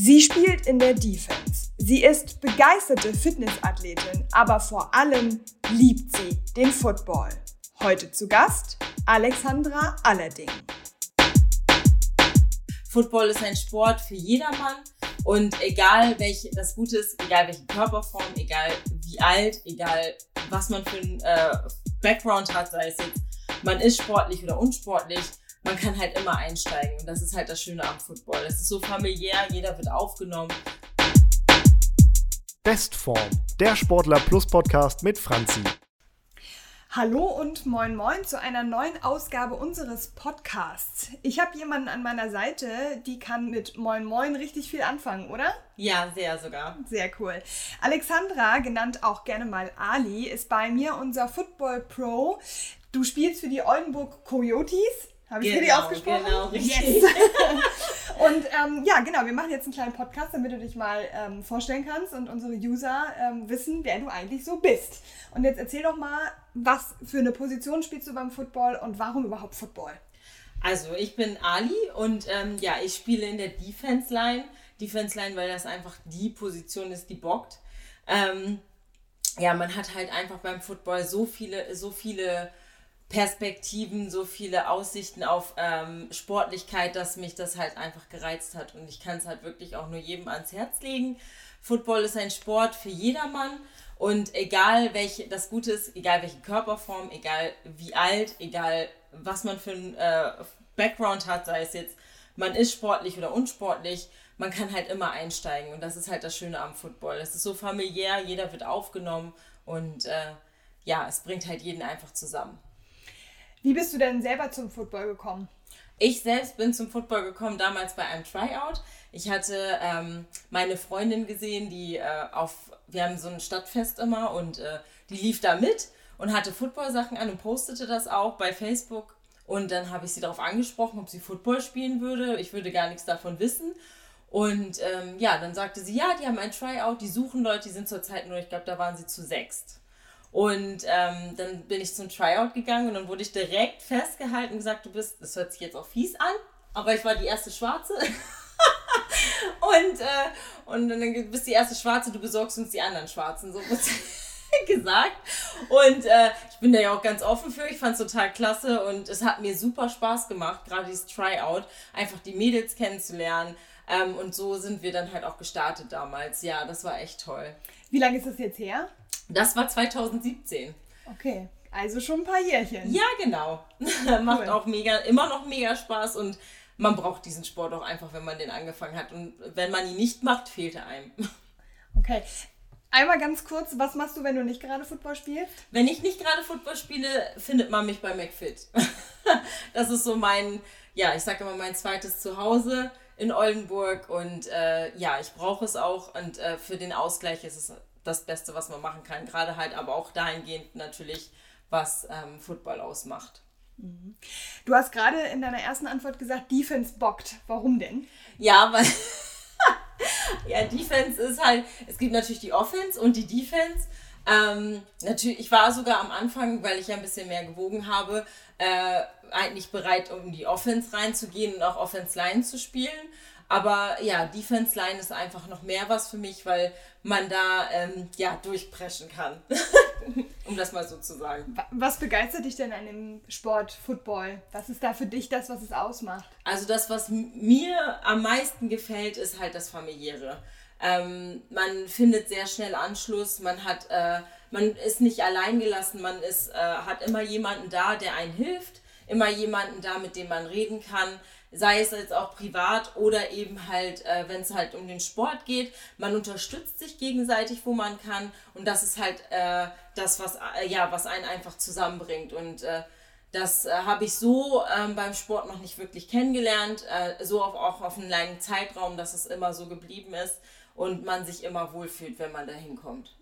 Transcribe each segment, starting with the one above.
Sie spielt in der Defense. Sie ist begeisterte Fitnessathletin, aber vor allem liebt sie den Football. Heute zu Gast Alexandra Allerding. Football ist ein Sport für jedermann und egal welche, das Gute ist, egal welche Körperform, egal wie alt, egal was man für ein äh, Background hat, sei es jetzt, man ist sportlich oder unsportlich, man kann halt immer einsteigen. Und das ist halt das Schöne am Football. Es ist so familiär, jeder wird aufgenommen. Bestform, der Sportler Plus Podcast mit Franzi. Hallo und moin moin zu einer neuen Ausgabe unseres Podcasts. Ich habe jemanden an meiner Seite, die kann mit moin moin richtig viel anfangen, oder? Ja, sehr sogar. Sehr cool. Alexandra, genannt auch gerne mal Ali, ist bei mir unser Football Pro. Du spielst für die Oldenburg Coyotes. Habe ich genau, richtig ausgesprochen? Genau, richtig. Yes. und ähm, ja, genau, wir machen jetzt einen kleinen Podcast, damit du dich mal ähm, vorstellen kannst und unsere User ähm, wissen, wer du eigentlich so bist. Und jetzt erzähl doch mal, was für eine Position spielst du beim Football und warum überhaupt Football? Also, ich bin Ali und ähm, ja, ich spiele in der Defense Line. Defense Line, weil das einfach die Position ist, die bockt. Ähm, ja, man hat halt einfach beim Football so viele, so viele Perspektiven, so viele Aussichten auf ähm, Sportlichkeit, dass mich das halt einfach gereizt hat. Und ich kann es halt wirklich auch nur jedem ans Herz legen. Football ist ein Sport für jedermann. Und egal welche, das Gute ist, egal welche Körperform, egal wie alt, egal was man für ein äh, Background hat, sei es jetzt, man ist sportlich oder unsportlich, man kann halt immer einsteigen. Und das ist halt das Schöne am Football. Es ist so familiär, jeder wird aufgenommen und äh, ja, es bringt halt jeden einfach zusammen. Wie bist du denn selber zum Football gekommen? Ich selbst bin zum Football gekommen damals bei einem Tryout. Ich hatte ähm, meine Freundin gesehen, die äh, auf, wir haben so ein Stadtfest immer und äh, die lief da mit und hatte Football-Sachen an und postete das auch bei Facebook. Und dann habe ich sie darauf angesprochen, ob sie Football spielen würde. Ich würde gar nichts davon wissen. Und ähm, ja, dann sagte sie, ja, die haben ein Tryout, die suchen Leute, die sind zurzeit nur, ich glaube, da waren sie zu sechst. Und ähm, dann bin ich zum Tryout gegangen und dann wurde ich direkt festgehalten und gesagt, du bist, das hört sich jetzt auch fies an, aber ich war die erste Schwarze. und, äh, und dann bist du die erste Schwarze, du besorgst uns die anderen Schwarzen. So wurde gesagt. Und äh, ich bin da ja auch ganz offen für. Ich fand es total klasse und es hat mir super Spaß gemacht, gerade dieses Tryout, einfach die Mädels kennenzulernen. Ähm, und so sind wir dann halt auch gestartet damals. Ja, das war echt toll. Wie lange ist das jetzt her? Das war 2017. Okay. Also schon ein paar Jährchen. Ja, genau. Macht cool. auch mega, immer noch mega Spaß und man braucht diesen Sport auch einfach, wenn man den angefangen hat. Und wenn man ihn nicht macht, fehlt er einem. Okay. Einmal ganz kurz, was machst du, wenn du nicht gerade Football spielst? Wenn ich nicht gerade Football spiele, findet man mich bei McFit. das ist so mein, ja, ich sage immer mein zweites Zuhause in Oldenburg und äh, ja, ich brauche es auch und äh, für den Ausgleich ist es das Beste, was man machen kann. Gerade halt aber auch dahingehend natürlich, was ähm, Football ausmacht. Mhm. Du hast gerade in deiner ersten Antwort gesagt, Defense bockt. Warum denn? Ja, weil ja, Defense ist halt, es gibt natürlich die Offense und die Defense. Ähm, natürlich, ich war sogar am Anfang, weil ich ja ein bisschen mehr gewogen habe, äh, eigentlich bereit, um die Offense reinzugehen und auch Offense Line zu spielen. Aber ja, Defense Line ist einfach noch mehr was für mich, weil man da ähm, ja durchpreschen kann. um das mal so zu sagen. Was begeistert dich denn an dem Sport Football? Was ist da für dich das, was es ausmacht? Also das, was mir am meisten gefällt, ist halt das familiäre. Ähm, man findet sehr schnell Anschluss, man hat, äh, man ist nicht allein gelassen, man ist, äh, hat immer jemanden da, der einen hilft, immer jemanden da, mit dem man reden kann sei es jetzt auch privat oder eben halt, äh, wenn es halt um den Sport geht. Man unterstützt sich gegenseitig, wo man kann und das ist halt äh, das, was, äh, ja, was einen einfach zusammenbringt und äh, das äh, habe ich so ähm, beim Sport noch nicht wirklich kennengelernt, äh, so auf, auch auf einen langen Zeitraum, dass es immer so geblieben ist und man sich immer wohlfühlt, wenn man da hinkommt.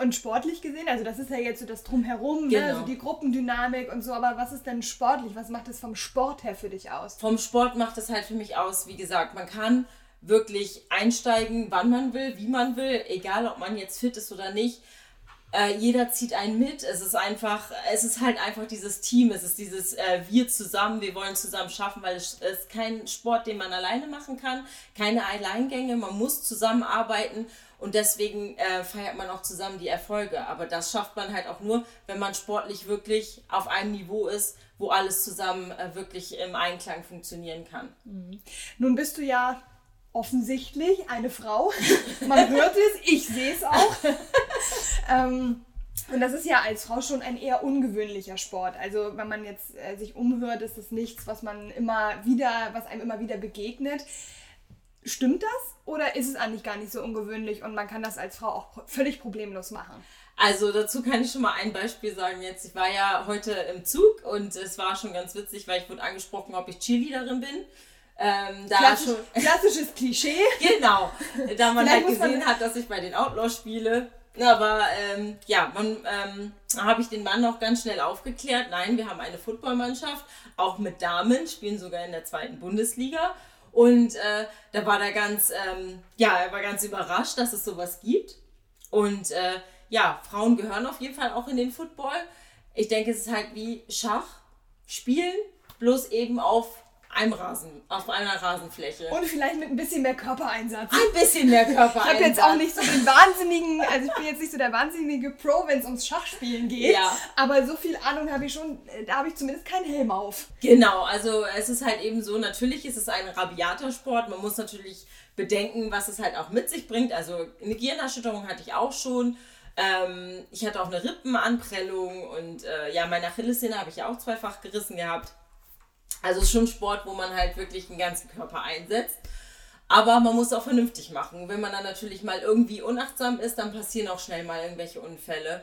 Und sportlich gesehen, also das ist ja jetzt so das Drumherum, genau. ne? also die Gruppendynamik und so, aber was ist denn sportlich? Was macht es vom Sport her für dich aus? Vom Sport macht es halt für mich aus, wie gesagt, man kann wirklich einsteigen, wann man will, wie man will, egal ob man jetzt fit ist oder nicht. Äh, jeder zieht einen mit. Es ist einfach, es ist halt einfach dieses Team. Es ist dieses äh, wir zusammen, wir wollen zusammen schaffen, weil es ist kein Sport, den man alleine machen kann, keine Alleingänge. Man muss zusammenarbeiten und deswegen äh, feiert man auch zusammen die Erfolge. Aber das schafft man halt auch nur, wenn man sportlich wirklich auf einem Niveau ist, wo alles zusammen äh, wirklich im Einklang funktionieren kann. Mhm. Nun bist du ja offensichtlich eine Frau. Man hört es, ich sehe es auch. ähm, und das ist ja als Frau schon ein eher ungewöhnlicher Sport. Also wenn man jetzt äh, sich umhört, ist das nichts, was man immer wieder, was einem immer wieder begegnet. Stimmt das oder ist es eigentlich gar nicht so ungewöhnlich und man kann das als Frau auch völlig problemlos machen? Also dazu kann ich schon mal ein Beispiel sagen jetzt. Ich war ja heute im Zug und es war schon ganz witzig, weil ich wurde angesprochen, ob ich Cheerleaderin bin. Ähm, Klassisch, schon, klassisches Klischee. genau. Da man halt gesehen man hat, dass ich bei den Outlaws spiele. Aber ähm, ja, man ähm, habe ich den Mann noch ganz schnell aufgeklärt. Nein, wir haben eine Footballmannschaft, auch mit Damen, spielen sogar in der zweiten Bundesliga. Und äh, da war er ganz, ähm, ja, er war ganz überrascht, dass es sowas gibt. Und äh, ja, Frauen gehören auf jeden Fall auch in den Football. Ich denke, es ist halt wie Schach spielen, bloß eben auf einem Rasen, auf einer Rasenfläche. Und vielleicht mit ein bisschen mehr Körpereinsatz. Ein bisschen mehr Körpereinsatz. Ich habe jetzt auch nicht so den wahnsinnigen, also ich bin jetzt nicht so der wahnsinnige Pro, wenn es ums Schachspielen geht. Ja. Aber so viel Ahnung habe ich schon, da habe ich zumindest keinen Helm auf. Genau, also es ist halt eben so, natürlich ist es ein rabiater Sport. Man muss natürlich bedenken, was es halt auch mit sich bringt. Also eine Gehirnerschütterung hatte ich auch schon. Ähm, ich hatte auch eine Rippenanprellung und äh, ja, meine Achillessehne habe ich auch zweifach gerissen gehabt. Also es ist schon Sport, wo man halt wirklich den ganzen Körper einsetzt. Aber man muss auch vernünftig machen. Wenn man dann natürlich mal irgendwie unachtsam ist, dann passieren auch schnell mal irgendwelche Unfälle.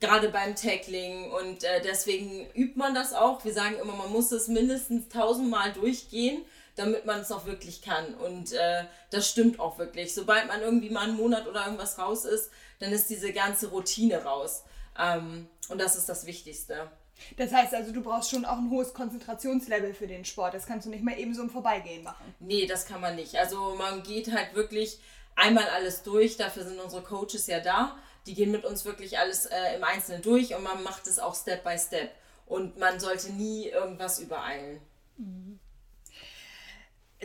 Gerade beim Tackling. Und äh, deswegen übt man das auch. Wir sagen immer, man muss es mindestens tausendmal durchgehen, damit man es auch wirklich kann. Und äh, das stimmt auch wirklich. Sobald man irgendwie mal einen Monat oder irgendwas raus ist, dann ist diese ganze Routine raus. Ähm, und das ist das Wichtigste. Das heißt also, du brauchst schon auch ein hohes Konzentrationslevel für den Sport. Das kannst du nicht mal eben so im Vorbeigehen machen. Nee, das kann man nicht. Also man geht halt wirklich einmal alles durch. Dafür sind unsere Coaches ja da. Die gehen mit uns wirklich alles äh, im Einzelnen durch und man macht es auch Step by Step. Und man sollte nie irgendwas übereilen. Mhm.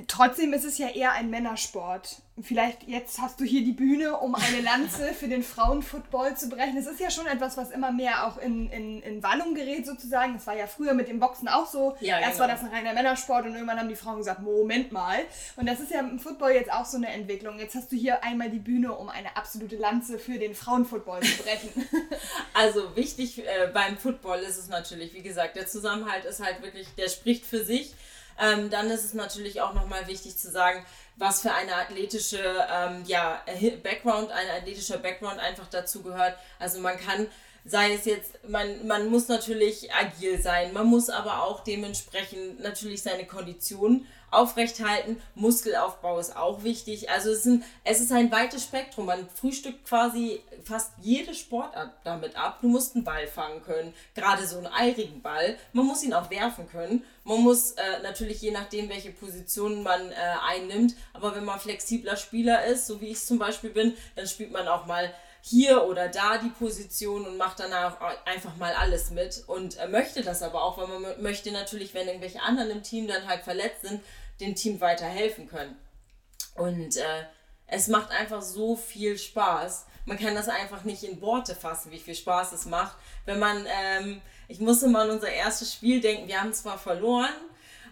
Trotzdem ist es ja eher ein Männersport. Vielleicht jetzt hast du hier die Bühne, um eine Lanze für den Frauenfootball zu brechen. Es ist ja schon etwas, was immer mehr auch in, in, in Wallung gerät sozusagen. Das war ja früher mit dem Boxen auch so. Ja, Erst genau. war das ein reiner Männersport und irgendwann haben die Frauen gesagt, Moment mal. Und das ist ja im Football jetzt auch so eine Entwicklung. Jetzt hast du hier einmal die Bühne, um eine absolute Lanze für den Frauenfootball zu brechen. also wichtig äh, beim Football ist es natürlich, wie gesagt, der Zusammenhalt ist halt wirklich, der spricht für sich. Ähm, dann ist es natürlich auch nochmal wichtig zu sagen, was für eine athletische ähm, ja, Background, ein athletischer Background einfach dazu gehört. Also man kann, sei es jetzt, man, man muss natürlich agil sein, man muss aber auch dementsprechend natürlich seine Kondition aufrechthalten. Muskelaufbau ist auch wichtig. Also es, sind, es ist ein weites Spektrum. Man frühstückt quasi fast jede Sportart damit ab. Du musst einen Ball fangen können, gerade so einen eirigen Ball. Man muss ihn auch werfen können. Man muss äh, natürlich je nachdem, welche Position man äh, einnimmt, aber wenn man flexibler Spieler ist, so wie ich es zum Beispiel bin, dann spielt man auch mal hier oder da die Position und macht danach einfach mal alles mit und äh, möchte das aber auch, weil man möchte natürlich, wenn irgendwelche anderen im Team dann halt verletzt sind, dem Team weiterhelfen können. Und äh, es macht einfach so viel Spaß. Man kann das einfach nicht in Worte fassen, wie viel Spaß es macht. Wenn man, ähm, ich musste mal an unser erstes Spiel denken, wir haben zwar verloren,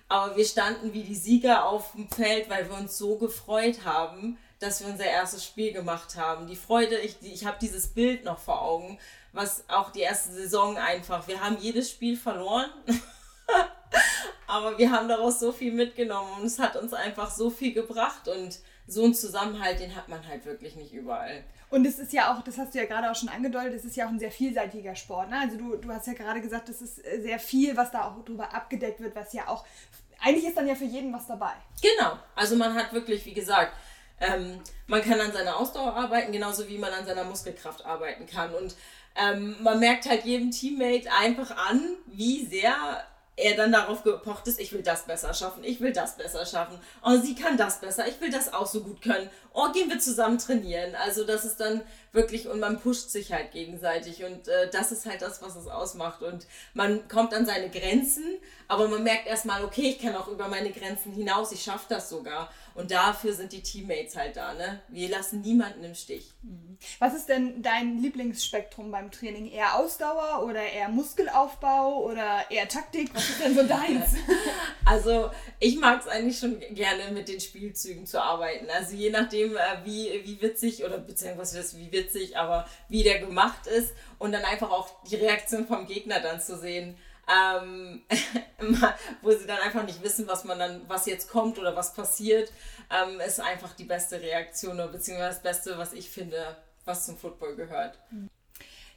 aber wir standen wie die Sieger auf dem Feld, weil wir uns so gefreut haben, dass wir unser erstes Spiel gemacht haben. Die Freude, ich, ich habe dieses Bild noch vor Augen, was auch die erste Saison einfach, wir haben jedes Spiel verloren. Aber wir haben daraus so viel mitgenommen und es hat uns einfach so viel gebracht und so einen Zusammenhalt, den hat man halt wirklich nicht überall. Und es ist ja auch, das hast du ja gerade auch schon angedeutet, es ist ja auch ein sehr vielseitiger Sport. Ne? Also du, du hast ja gerade gesagt, es ist sehr viel, was da auch drüber abgedeckt wird, was ja auch, eigentlich ist dann ja für jeden was dabei. Genau, also man hat wirklich, wie gesagt, ähm, man kann an seiner Ausdauer arbeiten, genauso wie man an seiner Muskelkraft arbeiten kann. Und ähm, man merkt halt jedem Teammate einfach an, wie sehr er dann darauf gepocht ist, ich will das besser schaffen, ich will das besser schaffen. Oh, sie kann das besser, ich will das auch so gut können. Oh, gehen wir zusammen trainieren. Also das ist dann wirklich, und man pusht sich halt gegenseitig und äh, das ist halt das, was es ausmacht. Und man kommt an seine Grenzen, aber man merkt erstmal, okay, ich kann auch über meine Grenzen hinaus, ich schaffe das sogar. Und dafür sind die Teammates halt da, ne? Wir lassen niemanden im Stich. Was ist denn dein Lieblingsspektrum beim Training? Eher Ausdauer oder eher Muskelaufbau oder eher Taktik? Was ist denn so deins? Also ich mag es eigentlich schon gerne mit den Spielzügen zu arbeiten. Also je nachdem, äh, wie, wie witzig oder beziehungsweise wie witzig, aber wie der gemacht ist und dann einfach auch die Reaktion vom Gegner dann zu sehen ähm, wo sie dann einfach nicht wissen, was man dann, was jetzt kommt oder was passiert, ähm, ist einfach die beste Reaktion oder beziehungsweise das Beste, was ich finde, was zum Football gehört.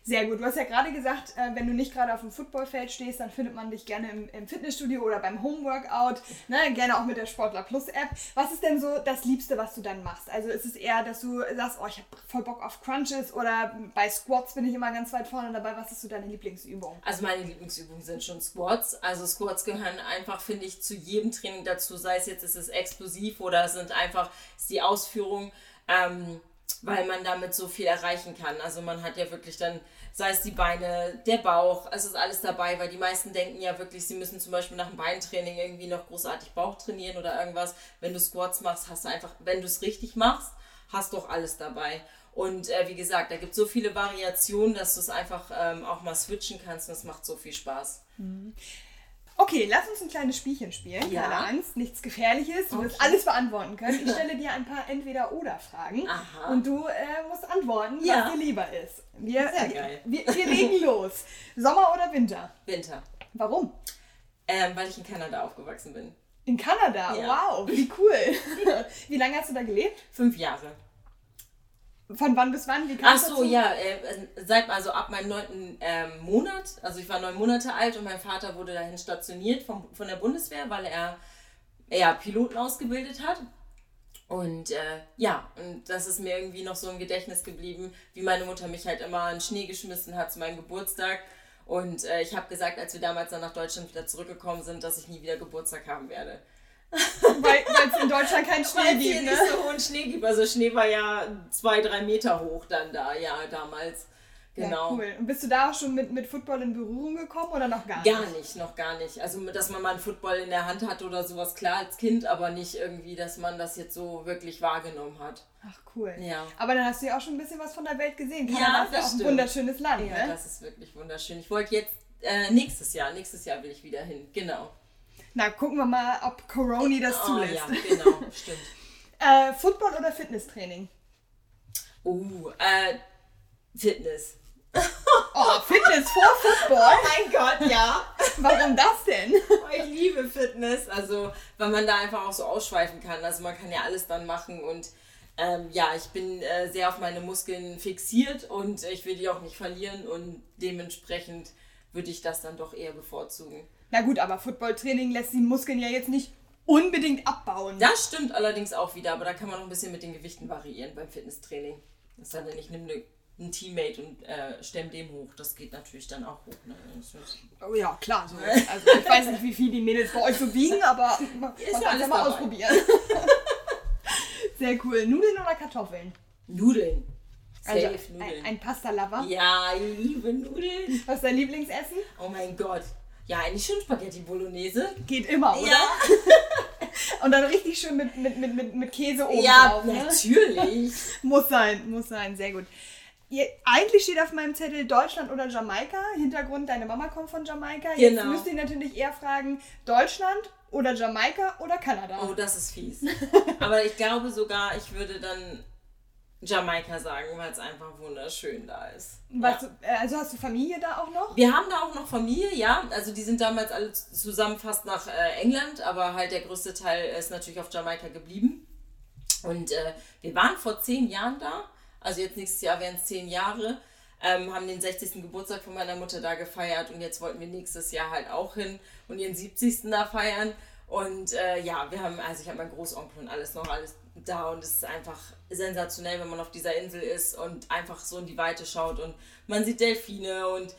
Sehr gut. Du hast ja gerade gesagt, äh, wenn du nicht gerade auf dem Footballfeld stehst, dann findet man dich gerne im, im Fitnessstudio oder beim Homeworkout, ne? gerne auch mit der Sportler Plus App. Was ist denn so das Liebste, was du dann machst? Also ist es eher, dass du sagst, oh, ich habe voll Bock auf Crunches oder bei Squats bin ich immer ganz weit vorne dabei. Was ist so deine Lieblingsübung? Also meine Lieblingsübungen sind schon Squats. Also Squats gehören einfach, finde ich, zu jedem Training dazu. Sei es jetzt, ist es explosiv oder es sind einfach die Ausführung. Ähm, weil man damit so viel erreichen kann. Also man hat ja wirklich dann sei es die Beine, der Bauch, es ist alles dabei, weil die meisten denken ja wirklich, sie müssen zum Beispiel nach dem Beintraining irgendwie noch großartig Bauch trainieren oder irgendwas. Wenn du Squats machst, hast du einfach, wenn du es richtig machst, hast du auch alles dabei. Und äh, wie gesagt, da gibt es so viele Variationen, dass du es einfach ähm, auch mal switchen kannst und es macht so viel Spaß. Mhm. Okay, lass uns ein kleines Spielchen spielen. Ja. Keine Angst, nichts Gefährliches. Du okay. wirst alles beantworten können. Ich stelle dir ein paar Entweder-Oder-Fragen. Und du äh, musst antworten, ja. was dir lieber ist. Wir, Sehr geil. Wir, wir legen los. Sommer oder Winter? Winter. Warum? Ähm, weil ich in Kanada aufgewachsen bin. In Kanada? Ja. Wow, wie cool. wie lange hast du da gelebt? Fünf Jahre. Von wann bis wann? Wie Ach so, dazu? ja, äh, seit also ab meinem neunten ähm, Monat, also ich war neun Monate alt und mein Vater wurde dahin stationiert vom, von der Bundeswehr, weil er ja, Piloten ausgebildet hat. Und äh, ja, und das ist mir irgendwie noch so im Gedächtnis geblieben, wie meine Mutter mich halt immer in Schnee geschmissen hat zu meinem Geburtstag. Und äh, ich habe gesagt, als wir damals dann nach Deutschland wieder zurückgekommen sind, dass ich nie wieder Geburtstag haben werde. Weil es in Deutschland keinen Schnee Weil gibt, ne? nicht so hohen Schnee gibt. Also Schnee war ja zwei, drei Meter hoch dann da, ja, damals. Genau. Ja, cool. Und bist du da auch schon mit, mit Football in Berührung gekommen oder noch gar nicht? Gar nicht, noch gar nicht. Also, dass man mal einen Football in der Hand hat oder sowas, klar als Kind, aber nicht irgendwie, dass man das jetzt so wirklich wahrgenommen hat. Ach, cool. Ja. Aber dann hast du ja auch schon ein bisschen was von der Welt gesehen. Kanada ja, ist ja auch ein wunderschönes Land, Ja, ne? das ist wirklich wunderschön. Ich wollte jetzt äh, nächstes Jahr, nächstes Jahr will ich wieder hin, genau. Na, gucken wir mal, ob Coroni das oh, zulässt. Ja, genau, stimmt. äh, Football oder Fitnesstraining? Uh, äh, Fitness. Oh, Fitness vor Football? Oh mein Gott, ja. Warum das denn? Oh, ich liebe Fitness. Also, weil man da einfach auch so ausschweifen kann. Also, man kann ja alles dann machen und ähm, ja, ich bin äh, sehr auf meine Muskeln fixiert und ich will die auch nicht verlieren und dementsprechend würde ich das dann doch eher bevorzugen. Na gut, aber Footballtraining lässt die Muskeln ja jetzt nicht unbedingt abbauen. Das stimmt allerdings auch wieder, aber da kann man noch ein bisschen mit den Gewichten variieren beim Fitnesstraining. Das heißt, ich nehme eine ein Teammate und äh, stemmt dem hoch. Das geht natürlich dann auch hoch. Ne? Oh ja, klar. So. Also ich weiß nicht, wie viel die Mädels bei euch so wiegen, aber man kann ja alles mal ausprobieren. Sehr cool. Nudeln oder Kartoffeln? Nudeln. Also Safe Nudeln. Ein, ein Pasta-Lover? Ja, ich liebe Nudeln. Was ist dein Lieblingsessen? Oh mein Gott. Ja, eigentlich schon Spaghetti Bolognese. Geht immer, oder? Ja. Und dann richtig schön mit, mit, mit, mit, mit Käse oben ja, drauf. Ja, ne? natürlich. muss sein, muss sein. Sehr gut. Ihr, eigentlich steht auf meinem Zettel Deutschland oder Jamaika. Hintergrund, deine Mama kommt von Jamaika. Jetzt genau. müsst ihr natürlich eher fragen, Deutschland oder Jamaika oder Kanada. Oh, das ist fies. Aber ich glaube sogar, ich würde dann Jamaika sagen, weil es einfach wunderschön da ist. Was, ja. Äh, also hast du Familie da auch noch? Wir haben da auch noch Familie, ja. Also die sind damals alle zusammen fast nach äh, England, aber halt der größte Teil ist natürlich auf Jamaika geblieben. Und äh, wir waren vor zehn Jahren da. Also jetzt nächstes Jahr wären es zehn Jahre. Ähm, haben den 60. Geburtstag von meiner Mutter da gefeiert und jetzt wollten wir nächstes Jahr halt auch hin und ihren 70. da feiern. Und äh, ja, wir haben, also ich habe meinen Großonkel und alles noch alles da und es ist einfach sensationell, wenn man auf dieser Insel ist und einfach so in die Weite schaut und man sieht Delfine und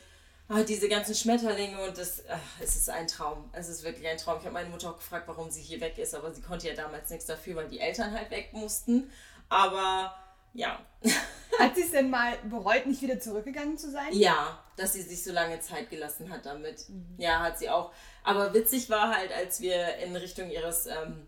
ah, diese ganzen Schmetterlinge und das, ach, es ist ein Traum. Es ist wirklich ein Traum. Ich habe meine Mutter auch gefragt, warum sie hier weg ist, aber sie konnte ja damals nichts dafür, weil die Eltern halt weg mussten. Aber ja. Hat sie es denn mal bereut, nicht wieder zurückgegangen zu sein? Ja, dass sie sich so lange Zeit gelassen hat damit. Mhm. Ja, hat sie auch. Aber witzig war halt, als wir in Richtung ihres ähm,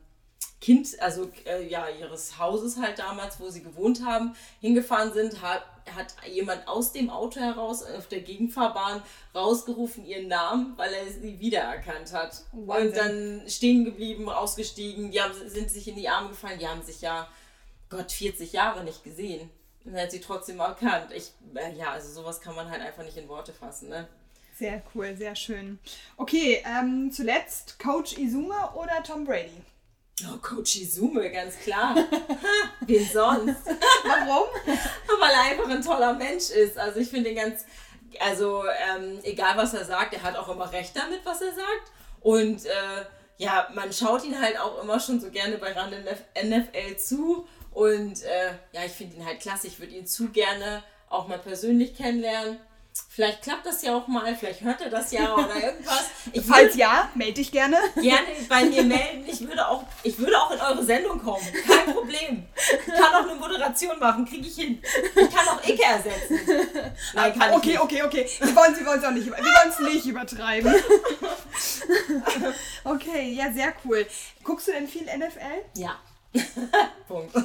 Kind, also äh, ja, ihres Hauses halt damals, wo sie gewohnt haben, hingefahren sind, hat, hat jemand aus dem Auto heraus auf der Gegenfahrbahn rausgerufen ihren Namen, weil er sie wiedererkannt hat. Wahnsinn. Und dann stehen geblieben, ausgestiegen, die haben, sind sich in die Arme gefallen, die haben sich ja, Gott, 40 Jahre nicht gesehen. Und er hat sie trotzdem erkannt. Ich, äh, ja, also sowas kann man halt einfach nicht in Worte fassen, ne? Sehr cool, sehr schön. Okay, ähm, zuletzt Coach Izuma oder Tom Brady? Oh, Coach Izume, ganz klar. Wen sonst? Warum? Weil er einfach ein toller Mensch ist. Also ich finde ihn ganz, also ähm, egal was er sagt, er hat auch immer recht damit, was er sagt. Und äh, ja, man schaut ihn halt auch immer schon so gerne bei Rand NFL zu. Und äh, ja, ich finde ihn halt klasse. Ich würde ihn zu gerne auch mal persönlich kennenlernen. Vielleicht klappt das ja auch mal, vielleicht hört er das ja oder irgendwas. Ich Falls ja, melde dich gerne. Gerne bei mir melden. Ich würde, auch, ich würde auch in eure Sendung kommen. Kein Problem. Ich kann auch eine Moderation machen, kriege ich hin. Ich kann auch Icke ersetzen. Nein, kann okay, ich nicht. Okay, okay, Wir wollen es auch nicht, wir wollen es nicht übertreiben. okay, ja, sehr cool. Guckst du denn viel NFL? Ja. Punkt.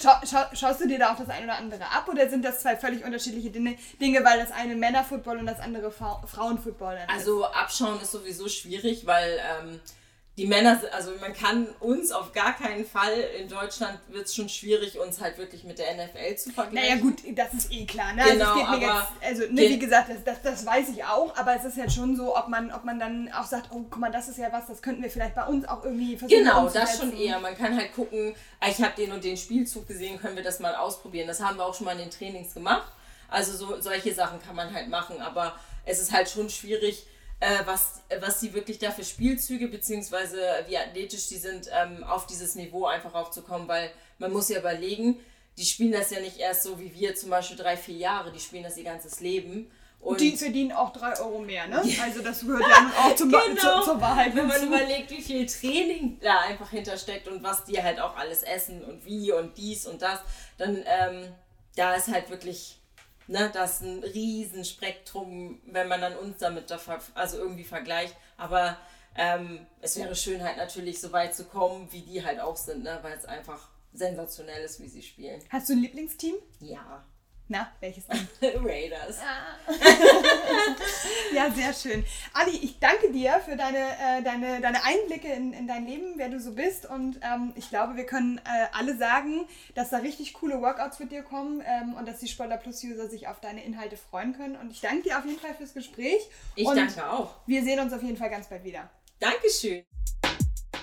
Schau, schau, schaust du dir da auch das eine oder andere ab oder sind das zwei völlig unterschiedliche Dinge, weil das eine Männerfootball und das andere Frauenfootball ist? Also abschauen ist sowieso schwierig, weil ähm, die Männer, also man kann uns auf gar keinen Fall, in Deutschland wird es schon schwierig, uns halt wirklich mit der NFL zu vergleichen. Naja gut, das ist eh klar. Ne? Genau, also, aber jetzt, also ne, wie gesagt, das, das, das, weiß ich auch, aber es ist ja schon so, ob man, ob man dann auch sagt, oh guck mal, das ist ja was, das könnten wir vielleicht bei uns auch irgendwie versuchen. Genau, das schon eher. Man kann halt gucken, ah, ich habe den und den Spielzug gesehen, können wir das mal ausprobieren. Das haben wir auch schon mal in den Trainings gemacht. Also so, solche Sachen kann man halt machen, aber es ist halt schon schwierig, äh, was, was sie wirklich da für Spielzüge, beziehungsweise wie athletisch die sind, ähm, auf dieses Niveau einfach aufzukommen, weil man muss ja überlegen, die spielen das ja nicht erst so wie wir zum Beispiel drei, vier Jahre, die spielen das ihr ganzes Leben. Und die verdienen auch drei Euro mehr, ne? Also das gehört ja auch zum genau. zur, zur Wahrheit. Wenn man überlegt, wie viel Training da einfach hintersteckt und was die halt auch alles essen und wie und dies und das, dann ähm, da ist halt wirklich ne, das ist ein Riesenspektrum, wenn man dann uns damit da also irgendwie vergleicht. Aber ähm, es wäre schön halt natürlich so weit zu kommen, wie die halt auch sind, ne, weil es einfach sensationell ist, wie sie spielen. Hast du ein Lieblingsteam? Ja. Na, welches denn? Raiders. Ah. ja, sehr schön. Ali, ich danke dir für deine, äh, deine, deine Einblicke in, in dein Leben, wer du so bist. Und ähm, ich glaube, wir können äh, alle sagen, dass da richtig coole Workouts mit dir kommen ähm, und dass die Sportler Plus User sich auf deine Inhalte freuen können. Und ich danke dir auf jeden Fall fürs Gespräch. Ich und danke auch. Wir sehen uns auf jeden Fall ganz bald wieder. Dankeschön.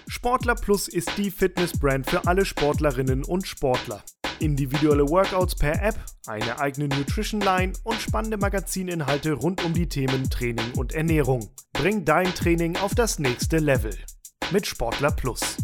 Sportler Plus ist die Fitnessbrand für alle Sportlerinnen und Sportler. Individuelle Workouts per App, eine eigene Nutrition Line und spannende Magazininhalte rund um die Themen Training und Ernährung. Bring dein Training auf das nächste Level. Mit Sportler Plus.